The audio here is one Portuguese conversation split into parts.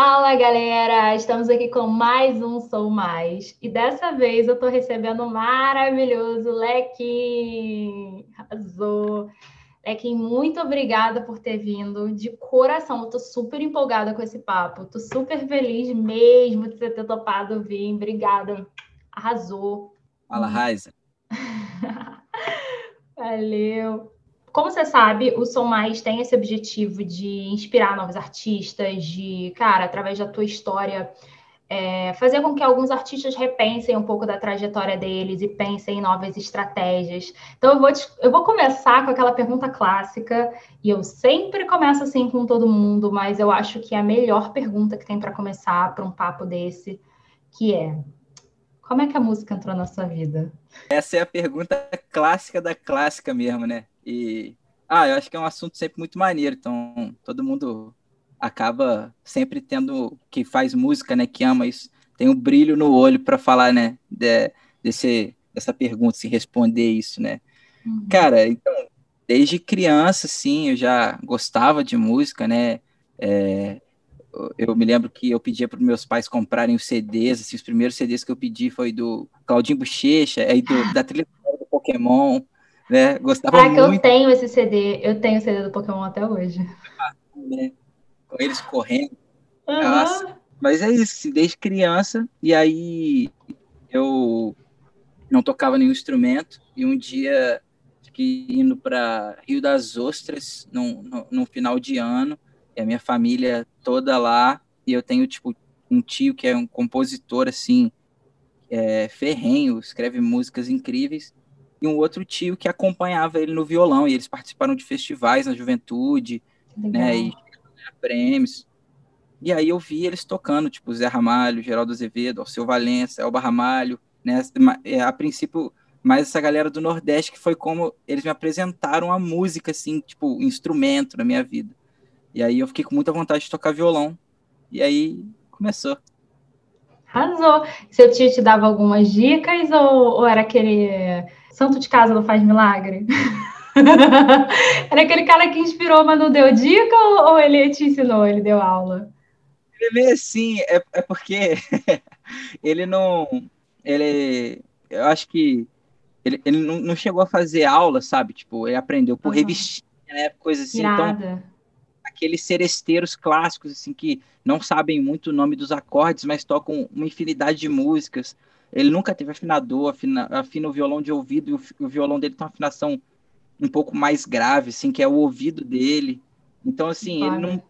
Fala galera, estamos aqui com mais um Sou Mais e dessa vez eu estou recebendo o maravilhoso Lequim. Arrasou! Lequim, muito obrigada por ter vindo de coração. Eu tô super empolgada com esse papo, tô super feliz mesmo de você ter topado vir. Obrigada, arrasou. Fala, Raiza. Valeu. Como você sabe, o Som Mais tem esse objetivo de inspirar novos artistas, de, cara, através da tua história, é, fazer com que alguns artistas repensem um pouco da trajetória deles e pensem em novas estratégias. Então, eu vou, te, eu vou começar com aquela pergunta clássica, e eu sempre começo assim com todo mundo, mas eu acho que é a melhor pergunta que tem para começar para um papo desse, que é: como é que a música entrou na sua vida? Essa é a pergunta clássica da clássica mesmo, né? E ah, eu acho que é um assunto sempre muito maneiro, então todo mundo acaba sempre tendo que faz música, né, que ama isso, tem um brilho no olho para falar, né, de, desse dessa pergunta, se responder isso, né? Uhum. Cara, então, desde criança, sim, eu já gostava de música, né? É, eu me lembro que eu pedia para meus pais comprarem os CDs, assim, os primeiros CDs que eu pedi foi do Claudinho Bochecha, aí do, da trilha do Pokémon, né? Gostava ah, muito. eu tenho esse CD, eu tenho o CD do Pokémon até hoje. Né? Com eles correndo. Uhum. Nossa. Mas é isso, assim, desde criança, e aí eu não tocava nenhum instrumento, e um dia fiquei indo para Rio das Ostras, num, num final de ano, e a minha família toda lá, e eu tenho, tipo, um tio que é um compositor, assim, é, ferrenho, escreve músicas incríveis, e um outro tio que acompanhava ele no violão, e eles participaram de festivais na juventude, né, e prêmios. E aí eu vi eles tocando, tipo, Zé Ramalho, Geraldo Azevedo, Alceu Valença, Elba Ramalho, né, é, a princípio, mais essa galera do Nordeste, que foi como eles me apresentaram a música, assim, tipo, instrumento na minha vida. E aí eu fiquei com muita vontade de tocar violão, e aí começou. Arrasou. Seu tio te dava algumas dicas ou, ou era aquele santo de casa não faz milagre? Era aquele cara que inspirou, mas não deu dica ou, ou ele te ensinou, ele deu aula? Ele é meio assim, é, é porque ele não. Ele. Eu acho que ele, ele não, não, chegou a fazer aula, sabe? Tipo, ele aprendeu por uhum. revistinha, né? Coisa assim. Então, Irada. Então, aqueles seresteiros clássicos, assim, que não sabem muito o nome dos acordes, mas tocam uma infinidade de músicas. Ele nunca teve afinador, afina, afina o violão de ouvido, e o, o, violão dele tem uma afinação um pouco mais grave, assim, que é o ouvido dele. Então, assim, ele não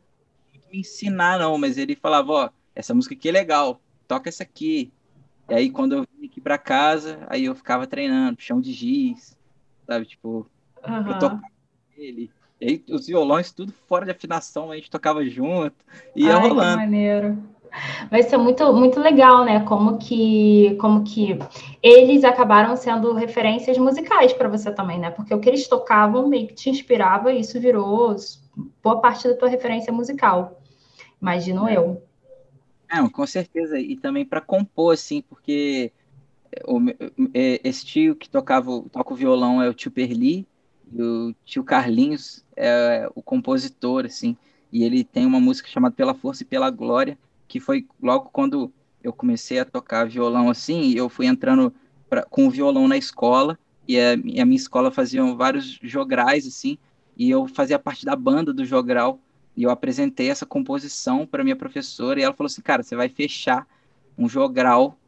me ensinar, não, mas ele falava, ó, essa música aqui é legal, toca essa aqui. E aí, quando eu vim aqui para casa, aí eu ficava treinando, chão de giz, sabe, tipo, uhum. eu tocava ele. E aí, os violões, tudo fora de afinação, a gente tocava junto, e ia Ai, rolando. Que maneiro. Vai ser muito, muito legal, né? Como que, como que eles acabaram sendo referências musicais para você também, né? Porque o que eles tocavam meio que te inspirava e isso virou boa parte da tua referência musical. Imagino é. eu. Não, com certeza. E também para compor, assim, porque o, é, esse tio que tocava toca o violão é o tio Perli, e o tio Carlinhos é o compositor, assim, e ele tem uma música chamada Pela Força e Pela Glória, que foi logo quando eu comecei a tocar violão assim, eu fui entrando pra, com o violão na escola, e a, e a minha escola fazia vários jograis, assim, e eu fazia parte da banda do jogral, e eu apresentei essa composição para minha professora, e ela falou assim, cara, você vai fechar um jogral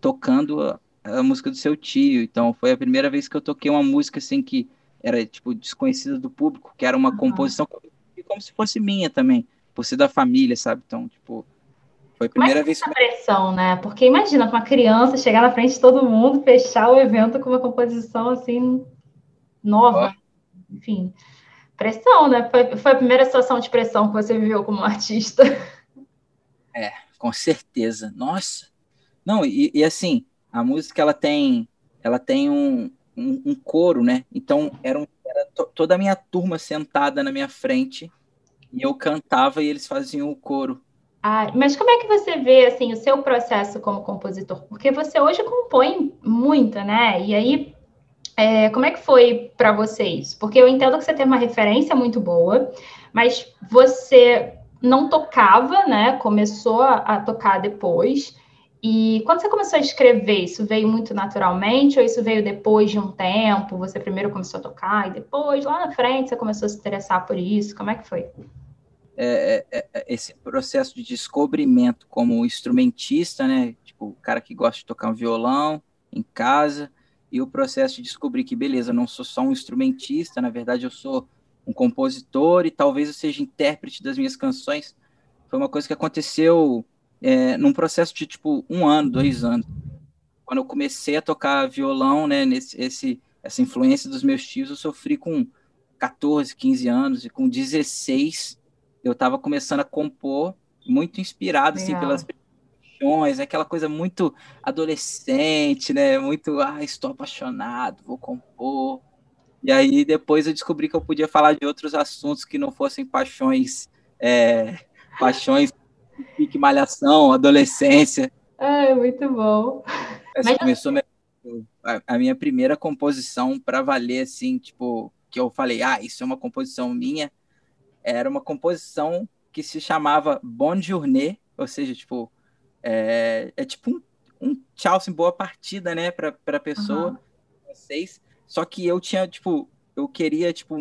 tocando a, a, música do seu tio, então foi a primeira vez que eu toquei uma música, assim, que era, tipo, desconhecida do público, que era uma uhum. composição como se fosse minha também, por ser da família, sabe, então, tipo, foi a primeira Mas vez que. pressão, né? Porque imagina uma criança chegar na frente de todo mundo, fechar o evento com uma composição assim nova. Oh. Enfim, pressão, né? Foi, foi a primeira situação de pressão que você viveu como artista. É, com certeza. Nossa. Não, e, e assim, a música ela tem, ela tem um, um, um coro, né? Então era, um, era to, toda a minha turma sentada na minha frente e eu cantava e eles faziam o coro. Ah, mas como é que você vê assim o seu processo como compositor? Porque você hoje compõe muito, né? E aí, é, como é que foi para vocês? Porque eu entendo que você tem uma referência muito boa, mas você não tocava, né? Começou a tocar depois. E quando você começou a escrever, isso veio muito naturalmente ou isso veio depois de um tempo? Você primeiro começou a tocar e depois, lá na frente, você começou a se interessar por isso? Como é que foi? É, é, é esse processo de descobrimento como instrumentista, né? Tipo, o cara que gosta de tocar um violão em casa, e o processo de descobrir que, beleza, não sou só um instrumentista, na verdade eu sou um compositor e talvez eu seja intérprete das minhas canções. Foi uma coisa que aconteceu é, num processo de tipo um ano, dois anos. Quando eu comecei a tocar violão, né, nesse, esse, essa influência dos meus tios, eu sofri com 14, 15 anos, e com 16 eu estava começando a compor, muito inspirado assim, pelas paixões, aquela coisa muito adolescente, né? Muito, ah, estou apaixonado, vou compor. E aí depois eu descobri que eu podia falar de outros assuntos que não fossem paixões, é, paixões pique malhação, adolescência. Ah, muito bom. Essa Mas... começou a, a minha primeira composição para valer, assim, tipo, que eu falei, ah, isso é uma composição minha. Era uma composição que se chamava Bon Journée, ou seja, tipo, é, é tipo um, um tchau, assim, boa partida, né, para a pessoa, uhum. vocês. Só que eu tinha, tipo, eu queria, tipo,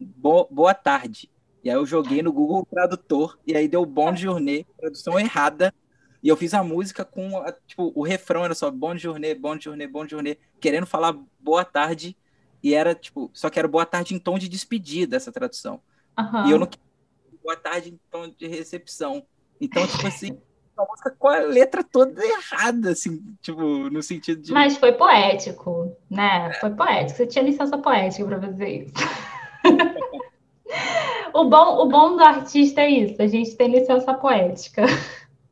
bo boa tarde. E aí eu joguei no Google Tradutor, e aí deu Bon Journée, tradução errada. E eu fiz a música com, a, tipo, o refrão era só Bon Journée, Bon Journée, Bon Journée, querendo falar boa tarde. E era, tipo, só que era boa tarde em tom de despedida, essa tradução. Uhum. E eu não boa tarde em tom de recepção. Então, tipo assim, a música com a letra toda errada, assim, tipo, no sentido de. Mas foi poético, né? Foi poético. Você tinha licença poética para fazer isso. o, bom, o bom do artista é isso, a gente tem licença poética.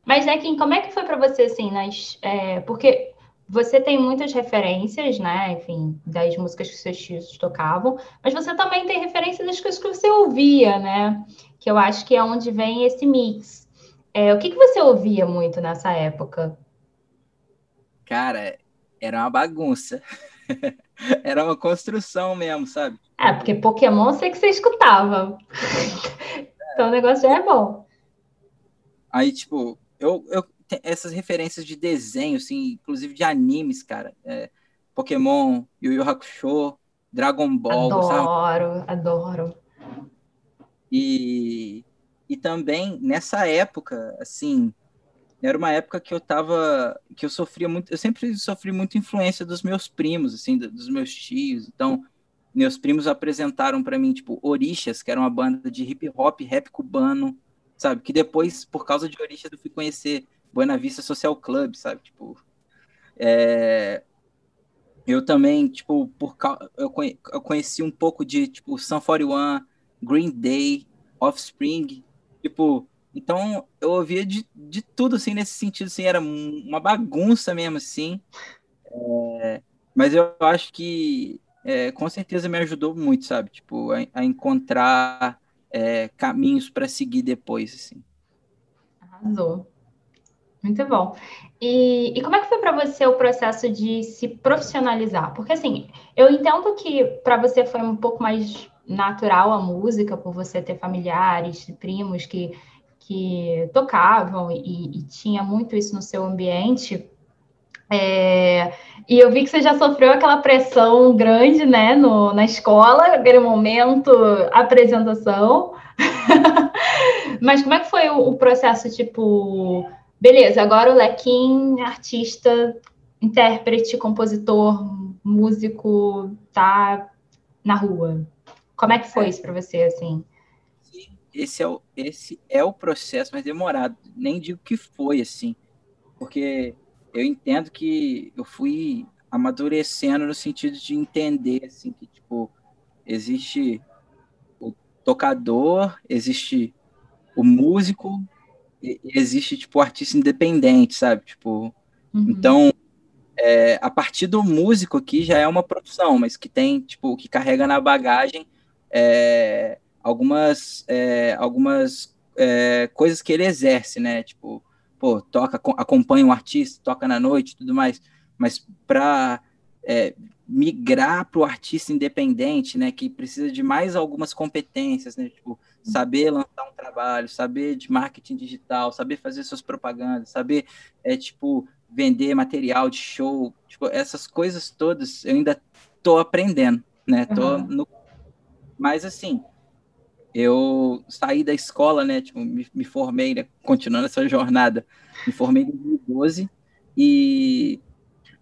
Mas, né, Kim, como é que foi para você, assim, nas. É, porque você tem muitas referências, né? Enfim, das músicas que seus tios tocavam, mas você também tem referências das coisas que você ouvia, né? Que eu acho que é onde vem esse mix. É, o que, que você ouvia muito nessa época? Cara, era uma bagunça. era uma construção mesmo, sabe? É, porque Pokémon eu sei que você escutava. então o negócio já é bom. Aí, tipo, eu, eu essas referências de desenho, assim, inclusive de animes, cara. É, Pokémon, Yu Yu Hakusho, Dragon Ball. Adoro, adoro. E, e também nessa época, assim, era uma época que eu tava, que eu sofria muito, eu sempre sofri muita influência dos meus primos, assim, dos meus tios. Então, meus primos apresentaram para mim, tipo, Orixas, que era uma banda de hip hop, rap cubano, sabe? Que depois, por causa de Orixas, eu fui conhecer Buena Vista Social Club, sabe? Tipo, é... eu também, tipo, por eu, eu conheci um pouco de, tipo, Sun 41, Green Day, Offspring, tipo, então eu ouvia de, de tudo, assim, nesse sentido, assim, era uma bagunça mesmo, assim, é... mas eu acho que é, com certeza me ajudou muito, sabe? Tipo, a, a encontrar é, caminhos para seguir depois, assim. Arrasou. Muito bom. E, e como é que foi para você o processo de se profissionalizar? Porque, assim, eu entendo que para você foi um pouco mais natural a música, por você ter familiares, primos que, que tocavam e, e tinha muito isso no seu ambiente. É, e eu vi que você já sofreu aquela pressão grande, né, no, na escola, aquele momento, apresentação. Mas como é que foi o, o, processo, tipo, beleza, agora o Lequim, artista, intérprete, compositor, músico, tá na rua. Como é que foi isso para você, assim? Esse é, o, esse é o processo mais demorado. Nem digo que foi, assim, porque eu entendo que eu fui amadurecendo no sentido de entender assim que tipo existe o tocador, existe o músico, existe tipo artista independente, sabe? Tipo, uhum. então é, a partir do músico aqui já é uma profissão, mas que tem tipo que carrega na bagagem é, algumas é, algumas é, coisas que ele exerce, né? Tipo pô, toca, acompanha um artista, toca na noite tudo mais, mas para é, migrar para o artista independente, né, que precisa de mais algumas competências, né, tipo, saber lançar trabalho, saber de marketing digital, saber fazer suas propagandas, saber, é, tipo, vender material de show, tipo, essas coisas todas eu ainda tô aprendendo, né, tô uhum. no... Mas, assim, eu saí da escola, né, tipo, me, me formei, né, continuando essa jornada, me formei em 2012 e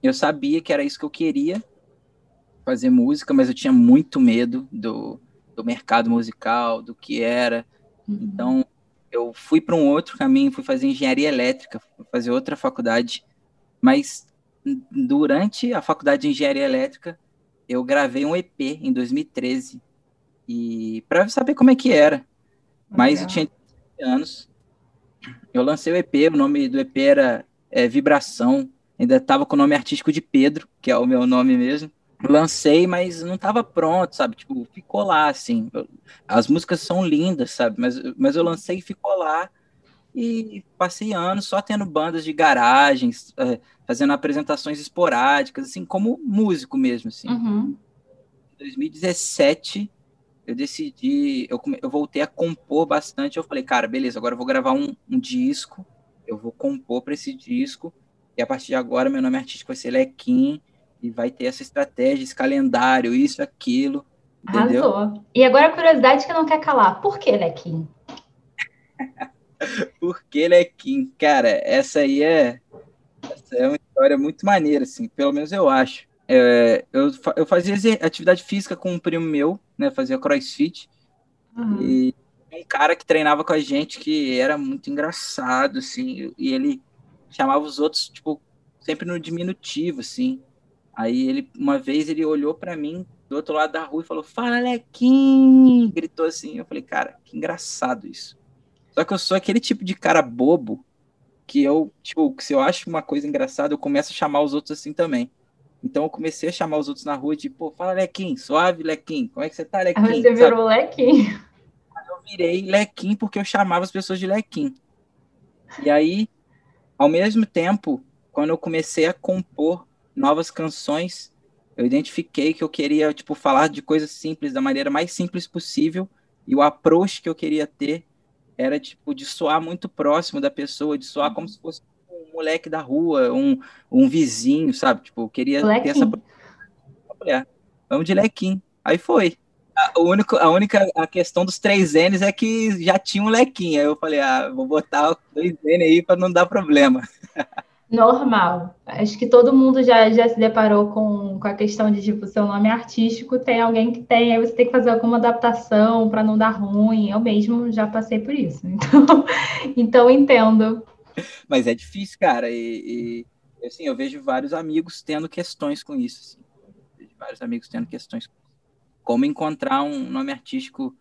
eu sabia que era isso que eu queria, fazer música, mas eu tinha muito medo do, do mercado musical, do que era. Uhum. Então, eu fui para um outro caminho, fui fazer engenharia elétrica, fui fazer outra faculdade, mas durante a faculdade de engenharia elétrica, eu gravei um EP em 2013 e para saber como é que era. Mas eu tinha anos. Eu lancei o EP, o nome do EP era é, Vibração, ainda estava com o nome artístico de Pedro, que é o meu nome mesmo lancei, mas não estava pronto, sabe? Tipo, ficou lá, assim. As músicas são lindas, sabe? Mas, mas eu lancei e ficou lá. E passei anos só tendo bandas de garagens, é, fazendo apresentações esporádicas, assim, como músico mesmo, assim. Uhum. Em 2017, eu decidi, eu, eu voltei a compor bastante. Eu falei, cara, beleza, agora eu vou gravar um, um disco, eu vou compor para esse disco. E a partir de agora, meu nome artístico vai ser Lequim e vai ter essa estratégia, esse calendário, isso, aquilo. Entendeu? Arrasou. E agora a curiosidade que não quer calar. Por que Lequim? Por que Lequim? Cara, essa aí é, essa é uma história muito maneira, assim, pelo menos eu acho. É, eu, eu fazia atividade física com um primo meu, né? Fazia crossfit. Uhum. E um cara que treinava com a gente que era muito engraçado, assim, e ele chamava os outros, tipo, sempre no diminutivo, assim. Aí ele, uma vez, ele olhou para mim do outro lado da rua e falou: Fala, Lequim! Gritou assim. Eu falei, cara, que engraçado isso. Só que eu sou aquele tipo de cara bobo que eu, tipo, se eu acho uma coisa engraçada, eu começo a chamar os outros assim também. Então eu comecei a chamar os outros na rua, tipo, pô, fala Lequim, suave Lequim, como é que você tá, Lequim? Aí você virou Lequim. Eu virei Lequim porque eu chamava as pessoas de Lequim. E aí, ao mesmo tempo, quando eu comecei a compor novas canções. Eu identifiquei que eu queria, tipo, falar de coisas simples da maneira mais simples possível. E o approach que eu queria ter era, tipo, de soar muito próximo da pessoa, de soar como se fosse um moleque da rua, um, um vizinho, sabe? Tipo, eu queria ter essa... É, vamos de lequim. Aí foi. A, único, a única a questão dos três N's é que já tinha um lequinho. Aí eu falei, ah, vou botar dois N aí para não dar problema. Normal. Acho que todo mundo já, já se deparou com, com a questão de, tipo, seu nome artístico, tem alguém que tem, aí você tem que fazer alguma adaptação para não dar ruim. Eu mesmo já passei por isso. Então, então entendo. Mas é difícil, cara. E, e assim, eu vejo vários amigos tendo questões com isso. Assim. Vários amigos tendo questões. Como encontrar um nome artístico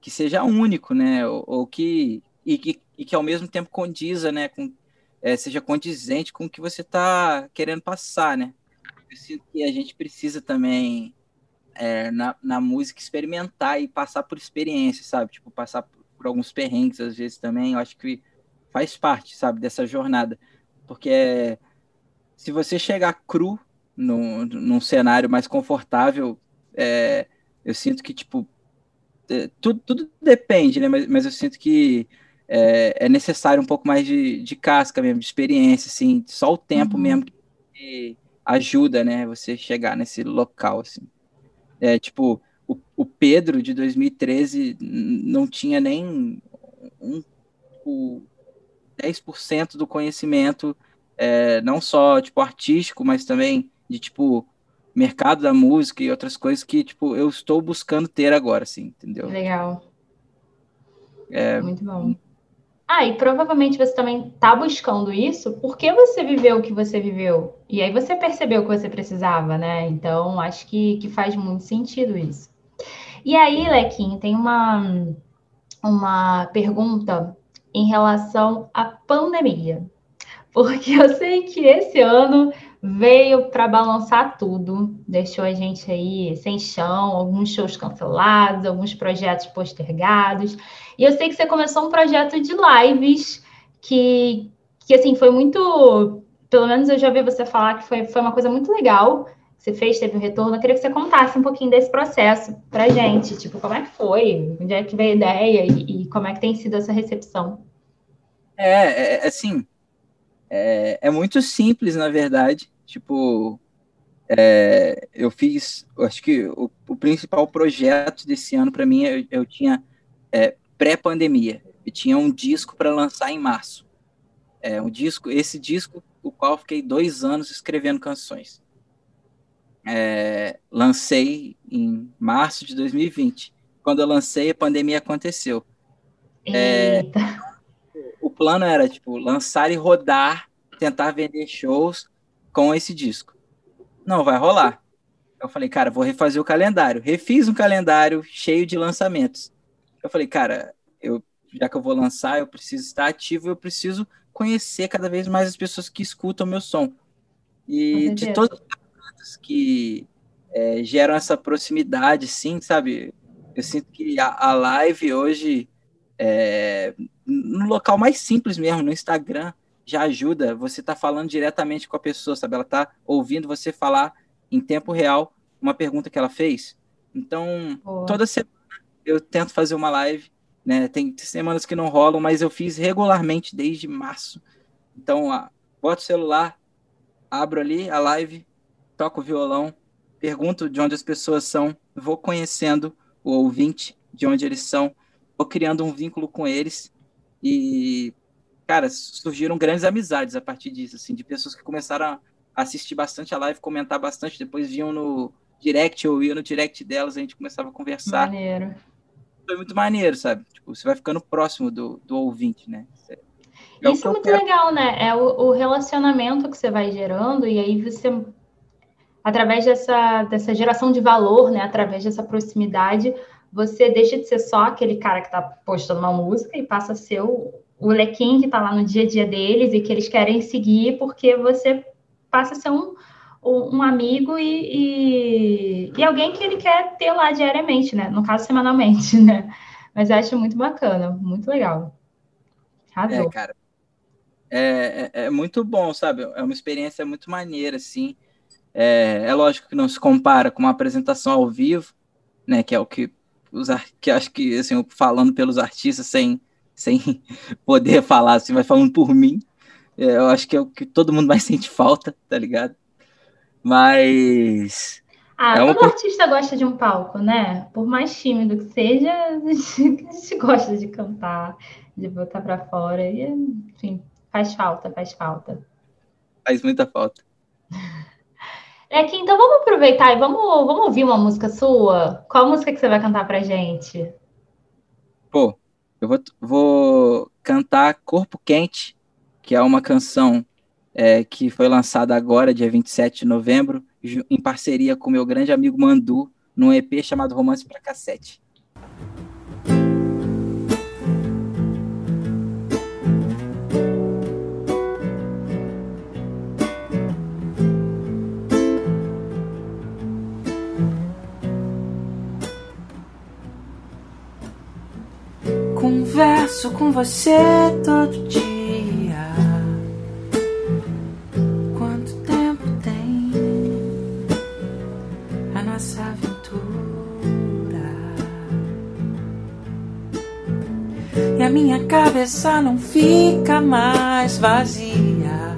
que seja único, né? Ou, ou que, e que, e que ao mesmo tempo condiza, né, com é, seja condizente com o que você está querendo passar, né? Eu sinto que a gente precisa também, é, na, na música, experimentar e passar por experiências, sabe? Tipo, passar por, por, alguns perrengues, às vezes, também. Eu acho que faz parte, sabe, dessa jornada. Porque se você chegar cru no, num cenário mais confortável, é, eu sinto que, tipo, é, tudo, tudo depende, né? Mas, mas eu sinto que é, é, necessário um pouco mais de, de casca mesmo, de experiência, assim, só o tempo uhum. mesmo que ajuda, né, você chegar nesse local, assim. É, tipo, o, o Pedro de 2013 não tinha nem um, um 10% do conhecimento, é, não só, tipo, artístico, mas também de, tipo, mercado da música e outras coisas que, tipo, eu estou buscando ter agora, assim, entendeu? Legal. É, Muito bom. Ah, e provavelmente você também está buscando isso porque você viveu o que você viveu. E aí você percebeu que você precisava, né? Então, acho que, que faz muito sentido isso. E aí, Lequim, tem uma, uma pergunta em relação à pandemia. Porque eu sei que esse ano veio para balançar tudo, deixou a gente aí sem chão, alguns shows cancelados, alguns projetos postergados. E eu sei que você começou um projeto de lives que, que assim, foi muito. Pelo menos eu já vi você falar que foi, foi uma coisa muito legal. você fez, teve um retorno. Eu queria que você contasse um pouquinho desse processo pra gente. Tipo, como é que foi? Onde é que veio a ideia e, e como é que tem sido essa recepção? É, é assim, é, é, muito simples, na verdade. Tipo, é, eu fiz, acho que o, o, principal projeto desse ano para mim, eu, eu tinha é, pré-pandemia. Eu tinha um disco para lançar em março. É, um disco, esse disco, o qual fiquei dois anos escrevendo canções é, lancei em março de 2020. Quando eu lancei, a pandemia aconteceu. É, o plano era, tipo, lançar e rodar, tentar vender shows com esse disco. Não vai rolar. Eu falei, cara, vou refazer o calendário. Refiz um calendário cheio de lançamentos. Eu falei, cara, eu, já que eu vou lançar, eu preciso estar ativo, eu preciso conhecer cada vez mais as pessoas que escutam meu som. E de todos que é, geram essa proximidade, sim, sabe? Eu sinto que a, a live hoje, é, no local mais simples mesmo, no Instagram, já ajuda. Você tá falando diretamente com a pessoa, sabe? Ela tá ouvindo você falar em tempo real uma pergunta que ela fez. Então, Boa. toda semana eu tento fazer uma live, né? Tem semanas que não rolam, mas eu fiz regularmente desde março. Então, bota o celular, abro ali a live, toco violão, pergunto de onde as pessoas são, vou conhecendo o ouvinte, de onde eles são, vou criando um vínculo com eles e, cara, surgiram grandes amizades a partir disso, assim, de pessoas que começaram a assistir bastante a live, comentar bastante, depois vinham no direct, eu ia no direct delas, a gente começava a conversar. Maneiro. Foi muito maneiro, sabe? Tipo, você vai ficando próximo do, do ouvinte, né? É Isso é muito quero. legal, né? É o, o relacionamento que você vai gerando, e aí você através dessa, dessa geração de valor, né, através dessa proximidade, você deixa de ser só aquele cara que está postando uma música e passa a ser o, o lequim que está lá no dia a dia deles e que eles querem seguir, porque você passa a ser um, um amigo e, e, e, alguém que ele quer ter lá diariamente, né? No caso, semanalmente, né? Mas eu acho muito bacana, muito legal. Razou. É, cara. É, é, é, muito bom, sabe? É uma experiência muito maneira, assim. É, é lógico que não se compara com uma apresentação ao vivo, né? Que é o que os que acho que assim, falando pelos artistas sem, sem poder falar, assim, mas falando por mim, é, eu acho que é o que todo mundo mais sente falta, tá ligado? Mas. Ah, é uma... todo artista gosta de um palco, né? Por mais tímido que seja, a gente, a gente gosta de cantar, de botar para fora. E, enfim, faz falta, faz falta. Faz muita falta. É que então vamos aproveitar e vamos, vamos ouvir uma música sua. Qual música que você vai cantar pra gente? Pô, eu vou, vou cantar Corpo Quente, que é uma canção é, que foi lançada agora, dia 27 de novembro, em parceria com meu grande amigo Mandu, num EP chamado Romance para Cassete. Converso com você todo dia. Quanto tempo tem a nossa aventura? E a minha cabeça não fica mais vazia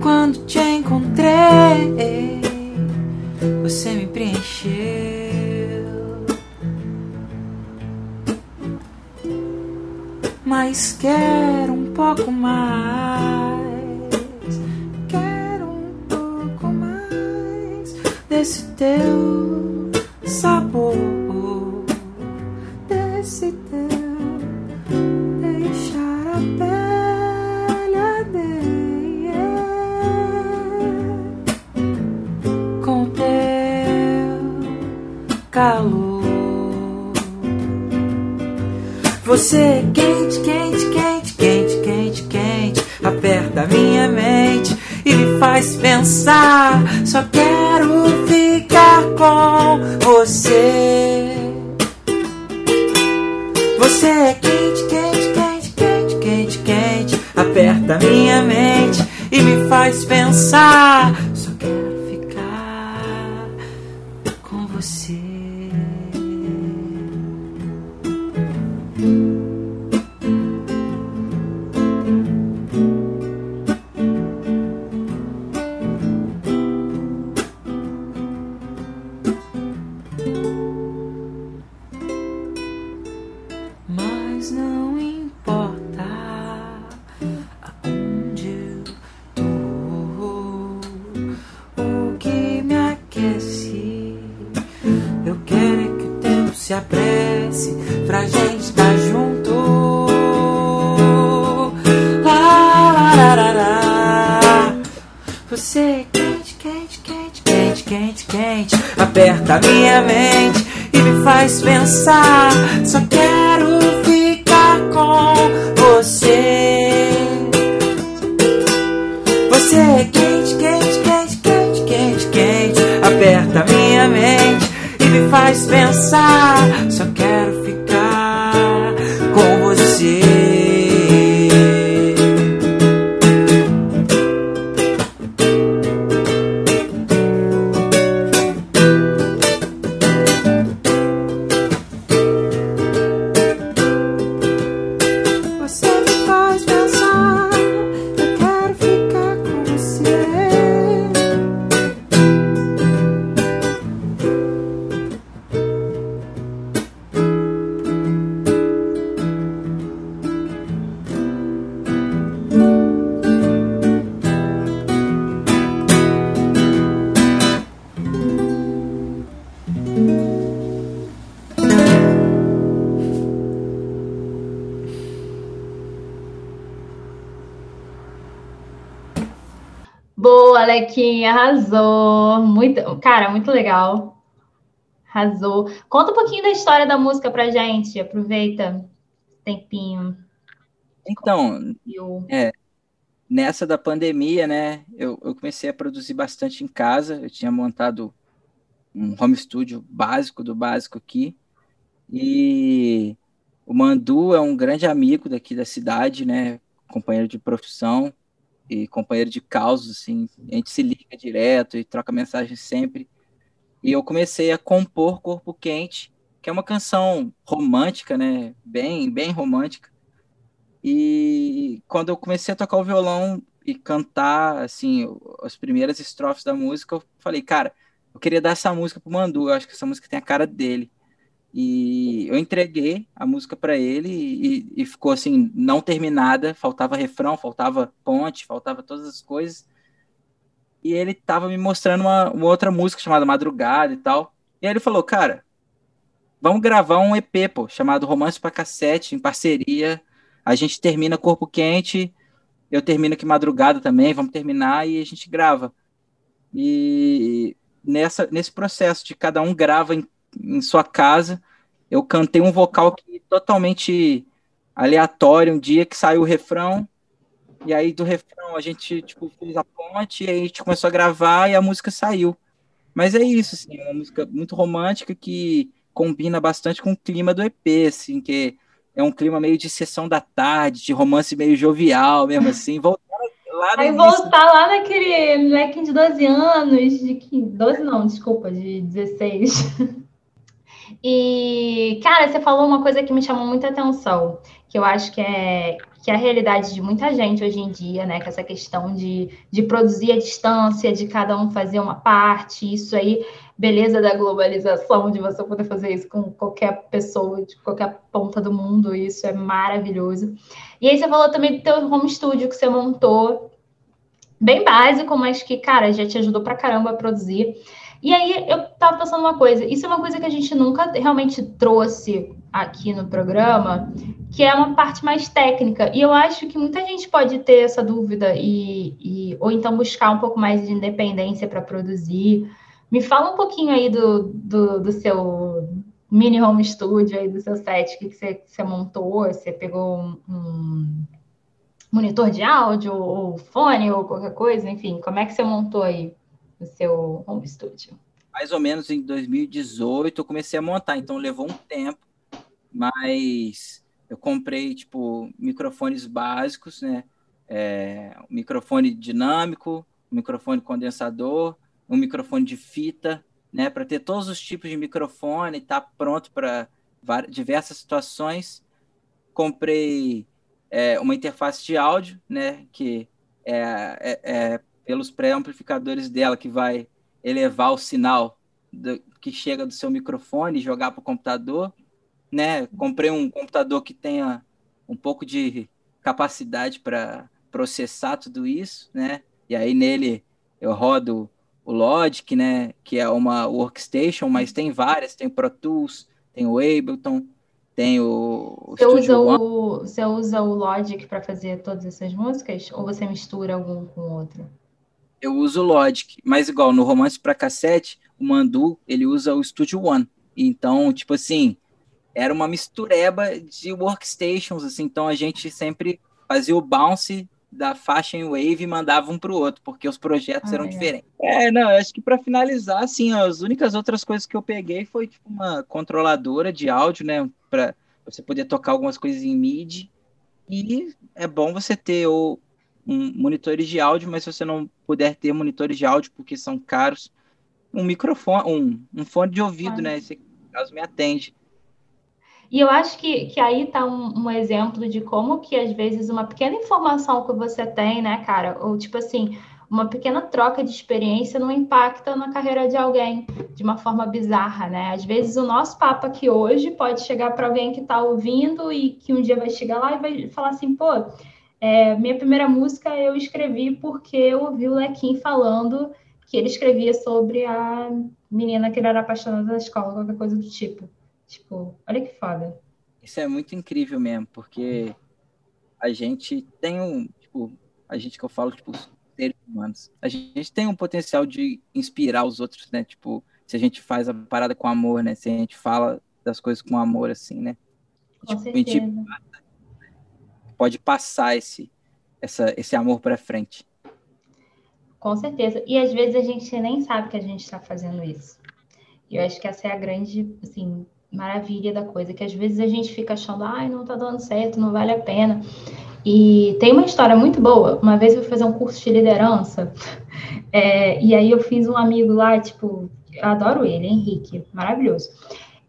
quando te encontrei. Você me preencheu. Mas quero um pouco mais. Quero um pouco mais desse teu Você quente, quente, quente, quente, quente, quente, aperta minha mente e me faz pensar. Só quero ficar com você. Você é quente, quente, quente, quente, quente, quente, aperta minha mente e me faz pensar. Só quero ficar com você. Alequinha, arrasou. Muito, cara, muito legal. Arrasou. Conta um pouquinho da história da música pra gente. Aproveita tempinho. Então, é, nessa da pandemia, né, eu, eu comecei a produzir bastante em casa. Eu tinha montado um home studio básico do básico aqui. E o Mandu é um grande amigo daqui da cidade, né, companheiro de profissão e companheiro de causa, assim, a gente se liga direto e troca mensagem sempre. E eu comecei a compor Corpo Quente, que é uma canção romântica, né? Bem, bem romântica. E quando eu comecei a tocar o violão e cantar, assim, as primeiras estrofes da música, eu falei, cara, eu queria dar essa música pro Mandu, eu acho que essa música tem a cara dele. E eu entreguei a música para ele e, e, ficou assim, não terminada, faltava refrão, faltava ponte, faltava todas as coisas. E ele tava me mostrando uma, uma outra música chamada Madrugada e tal. E aí ele falou, cara, vamos gravar um EP, pô, chamado Romance para Cassete, em parceria. A gente termina Corpo Quente, eu termino aqui Madrugada também, vamos terminar e a gente grava. E nessa, nesse processo de cada um grava em em sua casa. Eu cantei um vocal que totalmente aleatório um dia que saiu o refrão. E aí do refrão a gente tipo fez a ponte e aí a gente começou a gravar e a música saiu. Mas é isso, assim, uma música muito romântica que combina bastante com o clima do EP, assim, que é um clima meio de sessão da tarde, de romance meio jovial, mesmo assim, voltar lá Aí início. voltar lá naquele moleque de 12 anos, de 12 não, desculpa, de 16. E, cara, você falou uma coisa que me chamou muita atenção, que eu acho que é, que é a realidade de muita gente hoje em dia, né? Que essa questão de, de produzir a distância, de cada um fazer uma parte, isso aí, beleza da globalização, de você poder fazer isso com qualquer pessoa, de qualquer ponta do mundo, isso é maravilhoso. E aí você falou também do teu home studio que você montou, bem básico, mas que, cara, já te ajudou pra caramba a produzir. E aí eu tava pensando uma coisa, isso é uma coisa que a gente nunca realmente trouxe aqui no programa, que é uma parte mais técnica. E eu acho que muita gente pode ter essa dúvida e, e ou então buscar um pouco mais de independência para produzir. Me fala um pouquinho aí do, do, do, seu mini home studio aí, do seu set, o que, que você, você montou, você pegou um, um monitor de áudio, ou fone, ou qualquer coisa, enfim, como é que você montou aí? No seu home studio? Mais ou menos em 2018 eu comecei a montar, então levou um tempo, mas eu comprei tipo microfones básicos, né? É, um microfone dinâmico, um microfone condensador, um microfone de fita, né? Para ter todos os tipos de microfone, tá pronto para diversas situações. Comprei é, uma interface de áudio, né? Que é, é, é pelos pré-amplificadores dela, que vai elevar o sinal do, que chega do seu microfone e jogar para o computador. Né? Comprei um computador que tenha um pouco de capacidade para processar tudo isso, né? E aí nele eu rodo o Logic, né? Que é uma workstation, mas tem várias, tem o Pro Tools, tem o Ableton, tem o, você, usa o, você usa o Logic para fazer todas essas músicas ou você mistura algum com o outro? Eu uso o Logic, mas igual no Romance para Cassete, o Mandu, ele usa o Studio One. Então, tipo assim, era uma mistureba de workstations, assim, então a gente sempre fazia o bounce da faixa em Wave e mandava um para o outro, porque os projetos ah, eram é. diferentes. É, não, acho que para finalizar, assim, as únicas outras coisas que eu peguei foi tipo uma controladora de áudio, né, para você poder tocar algumas coisas em MIDI. E é bom você ter o, um monitores de áudio, mas se você não puder ter monitores de áudio porque são caros, um microfone, um, um fone de ouvido, ah. né, esse caso me atende. E eu acho que, que aí está um, um, exemplo de como que, às vezes, uma pequena informação que você tem, né, cara? Ou, tipo assim, uma pequena troca de experiência não impacta na carreira de alguém de uma forma bizarra, né? Às vezes, o nosso papo aqui hoje pode chegar para alguém que está ouvindo e que um dia vai chegar lá e vai falar assim, pô, é, minha primeira música eu escrevi porque eu ouvi o Lequim falando que ele escrevia sobre a menina que ele era apaixonada na escola, qualquer coisa do tipo. Tipo, olha que foda. Isso é muito incrível mesmo, porque a gente tem um, tipo, a gente que eu falo, tipo, seres humanos, a gente tem um potencial de inspirar os outros, né? Tipo, se a gente faz a parada com amor, né? Se a gente fala das coisas com amor, assim, né? Com tipo, certeza. A gente pode passar esse, essa, esse amor para frente. Com certeza. E às vezes a gente nem sabe que a gente está fazendo isso. E eu acho que essa é a grande, assim, maravilha da coisa, que às vezes a gente fica achando, ai, não tá dando certo, não vale a pena. E tem uma história muito boa. Uma vez eu fui fazer um curso de liderança, é, e aí eu fiz um amigo lá, tipo, eu adoro ele, Henrique, maravilhoso.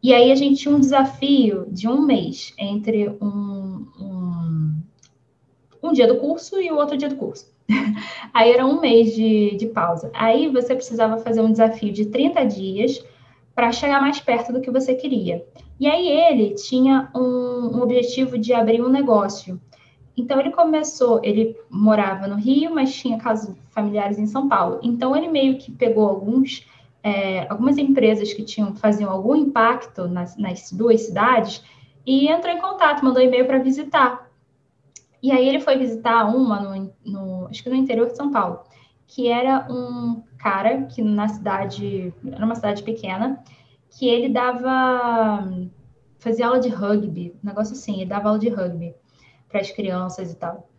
E aí a gente tinha um desafio de um mês entre um, um, um dia do curso e o outro dia do curso. aí era um mês de, de pausa. Aí você precisava fazer um desafio de 30 dias para chegar mais perto do que você queria. E aí ele tinha um, um objetivo de abrir um negócio. Então ele começou, ele morava no Rio, mas tinha casos familiares em São Paulo. Então ele meio que pegou alguns, é, algumas empresas que tinham faziam algum impacto nas, nas duas cidades e entrou em contato, mandou e-mail para visitar. E aí ele foi visitar uma no, no, acho que no interior de São Paulo que era um cara que na cidade, era uma cidade pequena, que ele dava, fazia aula de rugby, um negócio assim, ele dava aula de rugby para as crianças e tal.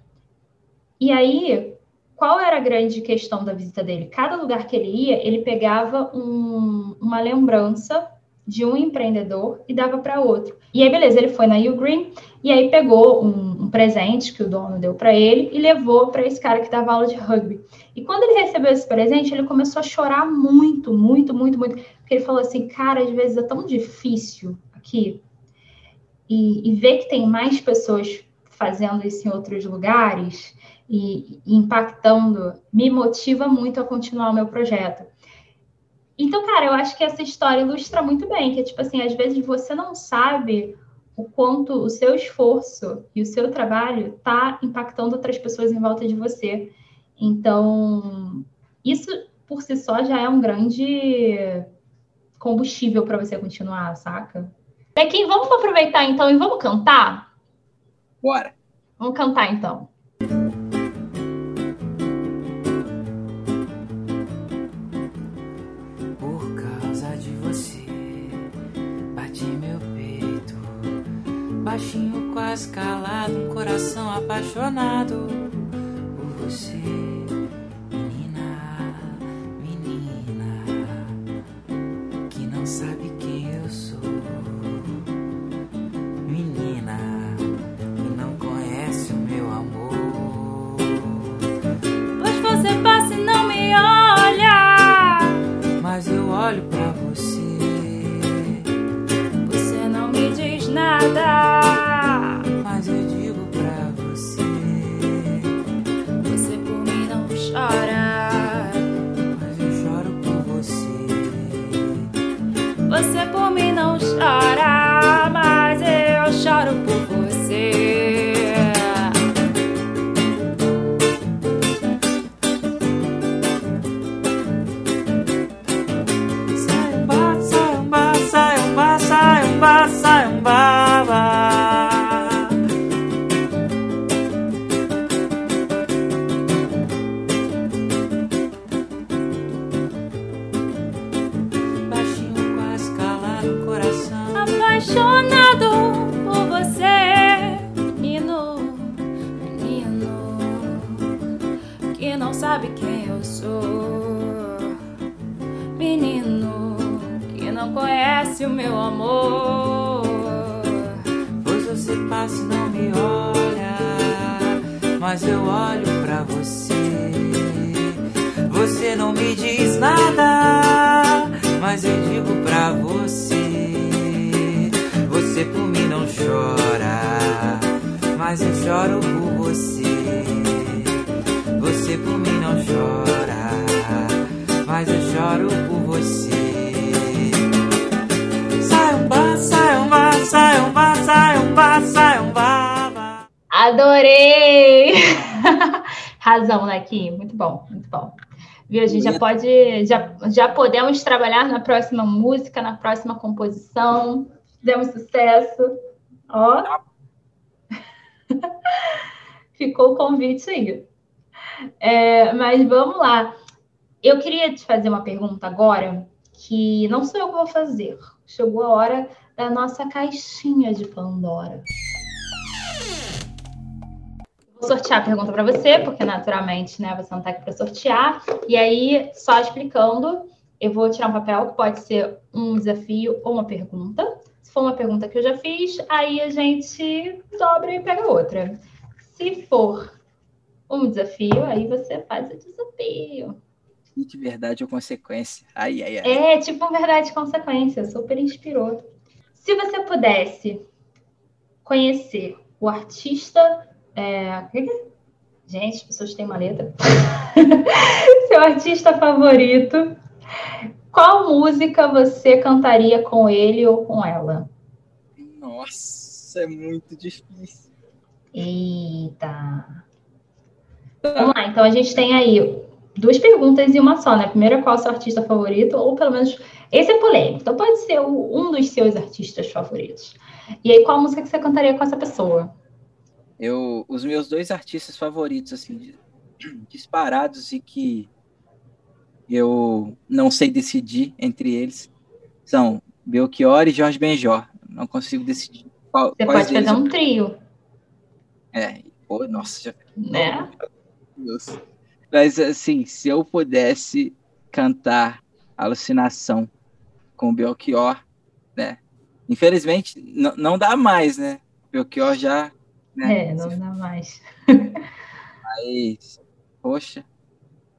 E aí, qual era a grande questão da visita dele? Cada lugar que ele ia, ele pegava um, uma lembrança de um empreendedor e dava para outro. E aí, beleza, ele foi na Ugreen e aí pegou um, presente que o dono deu para ele e levou para esse cara que dava aula de rugby. E quando ele recebeu esse presente, ele começou a chorar muito, muito, muito, muito. Porque ele falou assim: cara, às vezes é tão difícil aqui. E, e ver que tem mais pessoas fazendo isso em outros lugares e, e impactando me motiva muito a continuar o meu projeto. Então, cara, eu acho que essa história ilustra muito bem que, tipo assim, às vezes você não sabe o quanto o seu esforço e o seu trabalho está impactando outras pessoas em volta de você. Então, isso por si só já é um grande combustível para você continuar, saca? Bequim, vamos aproveitar então e vamos cantar? Bora! Vamos cantar então. Baixinho, quase calado, um coração apaixonado por você, Você não me diz nada, mas eu digo pra você. Você por mim não chora, mas eu choro por você. Você por mim não chora, mas eu choro por você. Sai um bar, sai um bar, sai um bar, sai um bar, sai um bar. Adorei! Razão, né, Kim? Muito bom, muito bom. Viu? A gente já pode, já, já podemos trabalhar na próxima música, na próxima composição. Fizemos sucesso. Ó. Ficou o convite aí. É, mas vamos lá. Eu queria te fazer uma pergunta agora, que não sou eu que vou fazer. Chegou a hora da nossa caixinha de Pandora. Vou sortear a pergunta para você, porque naturalmente, né, você não está aqui para sortear. E aí, só explicando, eu vou tirar um papel que pode ser um desafio ou uma pergunta. Se for uma pergunta que eu já fiz, aí a gente dobra e pega outra. Se for um desafio, aí você faz o desafio. De verdade ou consequência. Ai, ai, ai. É, tipo verdade e consequência. Super inspirou. Se você pudesse conhecer o artista é... Gente, as pessoas têm uma letra. Seu artista favorito. Qual música você cantaria com ele ou com ela? Nossa, é muito difícil. Eita. Vamos lá, então a gente tem aí duas perguntas e uma só, né? Primeiro, qual é o seu artista favorito? Ou pelo menos, esse é polêmico. Então pode ser um dos seus artistas favoritos. E aí, qual música que você cantaria com essa pessoa? Eu, os meus dois artistas favoritos, assim, disparados e que eu não sei decidir entre eles são Belchior e Jorge Benjor. Não consigo decidir qual, Você pode fazer um trio. É, pô, nossa, já. Né? Mas assim, se eu pudesse cantar Alucinação com Belchior, né? Infelizmente, não dá mais, né? Belchior já né? É, não dá mais. Mas, poxa,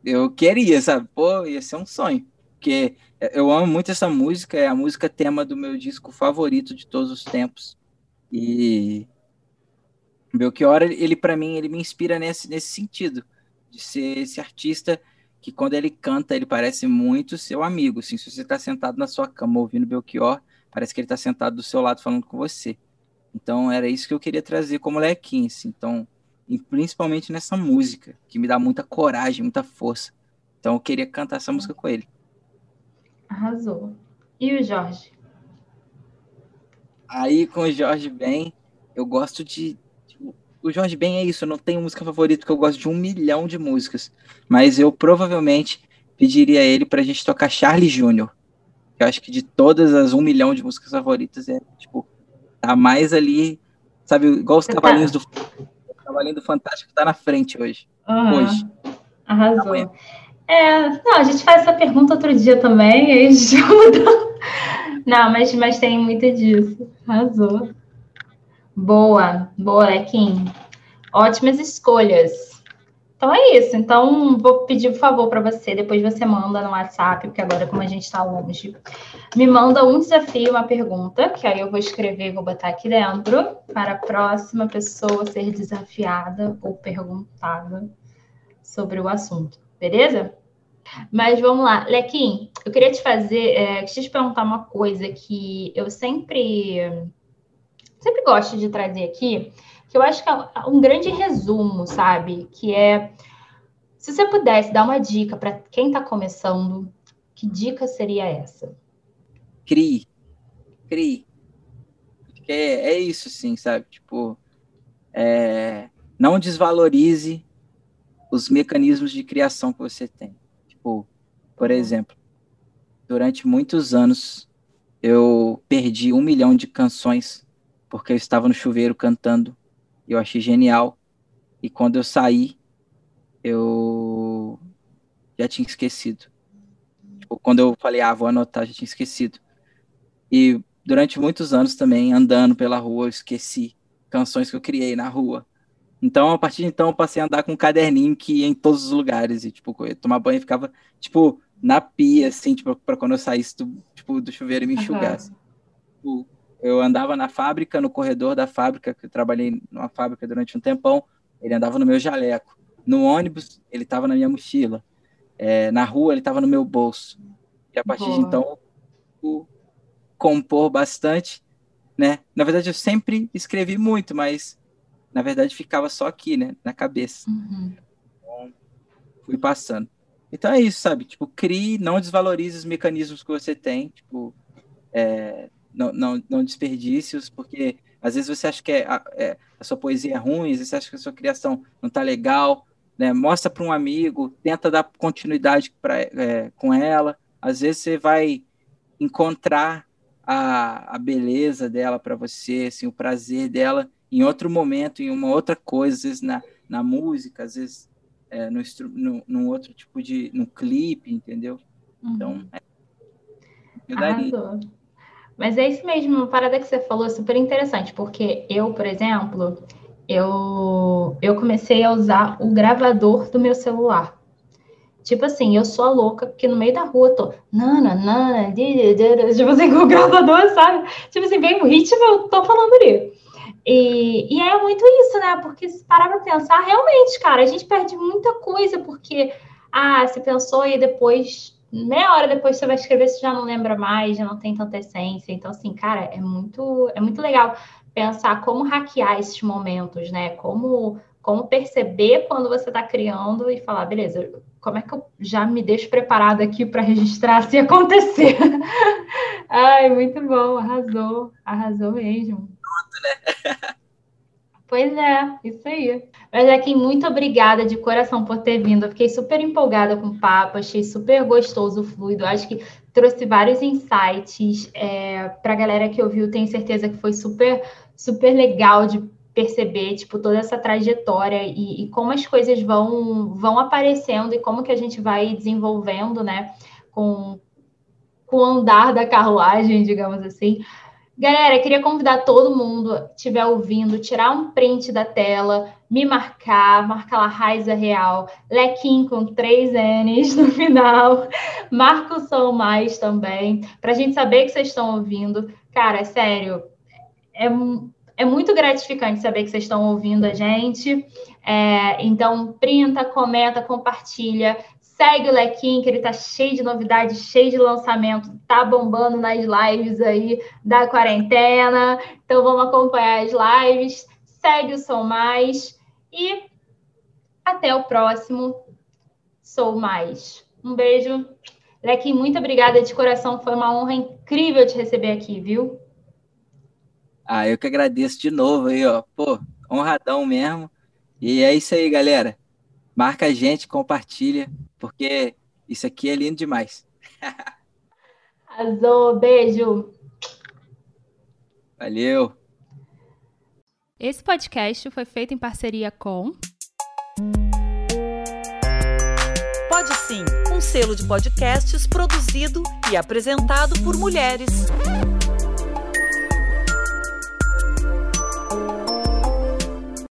eu queria, sabe? Pô, ia ser um sonho. Porque eu amo muito essa música, é a música tema do meu disco favorito de todos os tempos. E Belchior, ele para mim, ele me inspira nesse, nesse sentido, de ser esse artista que quando ele canta, ele parece muito seu amigo. Assim, se você está sentado na sua cama ouvindo Belchior, parece que ele está sentado do seu lado falando com você. Então era isso que eu queria trazer como lequinho, assim. Então, e principalmente nessa música, que me dá muita coragem, muita força. Então eu queria cantar essa música com ele. Arrasou. E o Jorge? Aí com o Jorge Ben, eu gosto de. O Jorge Ben é isso, eu não tenho música favorita, porque eu gosto de um milhão de músicas. Mas eu provavelmente pediria a ele pra gente tocar Charlie Jr. Eu acho que de todas as um milhão de músicas favoritas é, tipo, Tá mais ali, sabe, igual os Você cavalinhos tá. do. O cavalinho do Fantástico tá na frente hoje. Uhum. Hoje. Arrasou. É, não, a gente faz essa pergunta outro dia também, aí a gente muda. Não, mas, mas tem muito disso. Arrasou. Boa, boa, Lequim. Ótimas escolhas. Então é isso. Então vou pedir por favor para você, depois você manda no WhatsApp, porque agora como a gente está longe, me manda um desafio, uma pergunta, que aí eu vou escrever e vou botar aqui dentro para a próxima pessoa ser desafiada ou perguntada sobre o assunto, beleza? Mas vamos lá, Lequim, eu queria te fazer, é, te perguntar uma coisa que eu sempre sempre gosto de trazer aqui, que eu acho que é um grande resumo, sabe? Que é se você pudesse dar uma dica para quem está começando, que dica seria essa? Crie. Crie. É, é isso, sim, sabe? Tipo, é, não desvalorize os mecanismos de criação que você tem. Tipo, por exemplo, durante muitos anos eu perdi um milhão de canções porque eu estava no chuveiro cantando eu achei genial. E quando eu saí, eu já tinha esquecido. Tipo, quando eu falei, ah, vou anotar, já tinha esquecido. E durante muitos anos também, andando pela rua, eu esqueci canções que eu criei na rua. Então, a partir de então, eu passei a andar com um caderninho que ia em todos os lugares. E, tipo, eu tomar banho ficava, tipo, na pia, assim, tipo, pra quando eu saísse do, tipo, do chuveiro e me enxugasse. Uhum. Eu andava na fábrica, no corredor da fábrica, que eu trabalhei numa fábrica durante um tempão, ele andava no meu jaleco. No ônibus, ele estava na minha mochila. É, na rua, ele estava no meu bolso. E a partir Boa. de então, eu compor bastante, né? Na verdade, eu sempre escrevi muito, mas na verdade ficava só aqui, né? Na cabeça. Uhum. Então, fui passando. Então é isso, sabe? Tipo, crie, não desvalorize os mecanismos que você tem, tipo, é, não, não, não desperdícios, porque às vezes você acha que é, a, é, a sua poesia é ruim, às vezes você acha que a sua criação não tá legal, né? Mostra para um amigo, tenta dar continuidade pra, é, com ela. Às vezes você vai encontrar a, a beleza dela para você, assim, o prazer dela em outro momento, em uma outra coisa, às vezes na, na música, às vezes é, no, no, num outro tipo de. no clipe, entendeu? Uhum. Então, é, eu daria. Mas é isso mesmo, uma parada que você falou super interessante, porque eu, por exemplo, eu, eu comecei a usar o gravador do meu celular. Tipo assim, eu sou a louca, porque no meio da rua tô nana, nana, tipo assim, com o gravador, sabe? Tipo assim, bem o ritmo, eu tô falando ali. E, e é muito isso, né? Porque se parar pra pensar, realmente, cara, a gente perde muita coisa, porque, ah, você pensou e depois, meia hora depois você vai escrever, você já não lembra mais, já não tem tanta essência. Então, assim, cara, é muito, é muito legal pensar como hackear esses momentos, né? Como, como perceber quando você está criando e falar, beleza, como é que eu já me deixo preparado aqui para registrar se acontecer? Ai, muito bom, arrasou, arrasou mesmo né? Pois é, isso aí. Mas aqui, muito obrigada de coração por ter vindo. Eu fiquei super empolgada com o papo, achei super gostoso, fluido. Acho que trouxe vários insights é, para a galera que ouviu. Tenho certeza que foi super, super legal de perceber, tipo, toda essa trajetória e, e como as coisas vão, vão aparecendo e como que a gente vai desenvolvendo, né, com, com o andar da carruagem, digamos assim. Galera, queria convidar todo mundo que estiver ouvindo, tirar um print da tela, me marcar, marcar lá Raiza Real, Lequim com três N's no final, marca o som mais também, para a gente saber que vocês estão ouvindo. Cara, é sério, é, é muito gratificante saber que vocês estão ouvindo a gente. É, então, printa, comenta, compartilha. Segue o Lequim, que ele tá cheio de novidades, cheio de lançamento, tá bombando nas lives aí da quarentena. Então vamos acompanhar as lives. Segue o Sou Mais e até o próximo Sou Mais. Um beijo. Lequim, muito obrigada de coração. Foi uma honra incrível te receber aqui, viu? Ah, eu que agradeço de novo aí, ó. Pô, honradão mesmo. E é isso aí, galera. Marca a gente, compartilha porque isso aqui é lindo demais. Arrasou, beijo. Valeu. Esse podcast foi feito em parceria com. Pode sim, um selo de podcasts produzido e apresentado por mulheres.